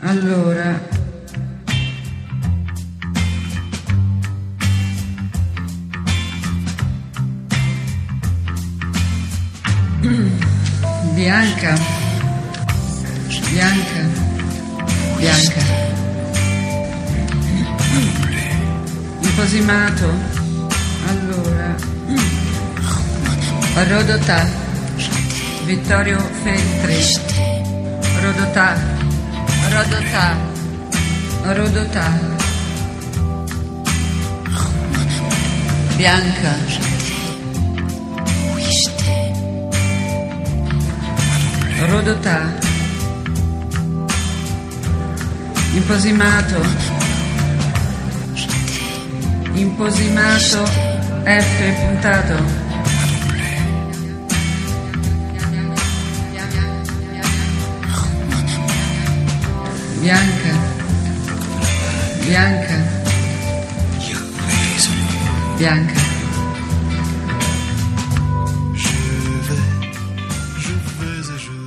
Allora, Bianca, Bianca, Bianca, imposimato, allora, Rodotà, Vittorio Feltri, Rodotà, Rodotà, Rodotà, Bianca, Rodotà, Imposimato, Imposimato, F puntato. Bianca, Bianca, Bianca. Je vais, je vais et je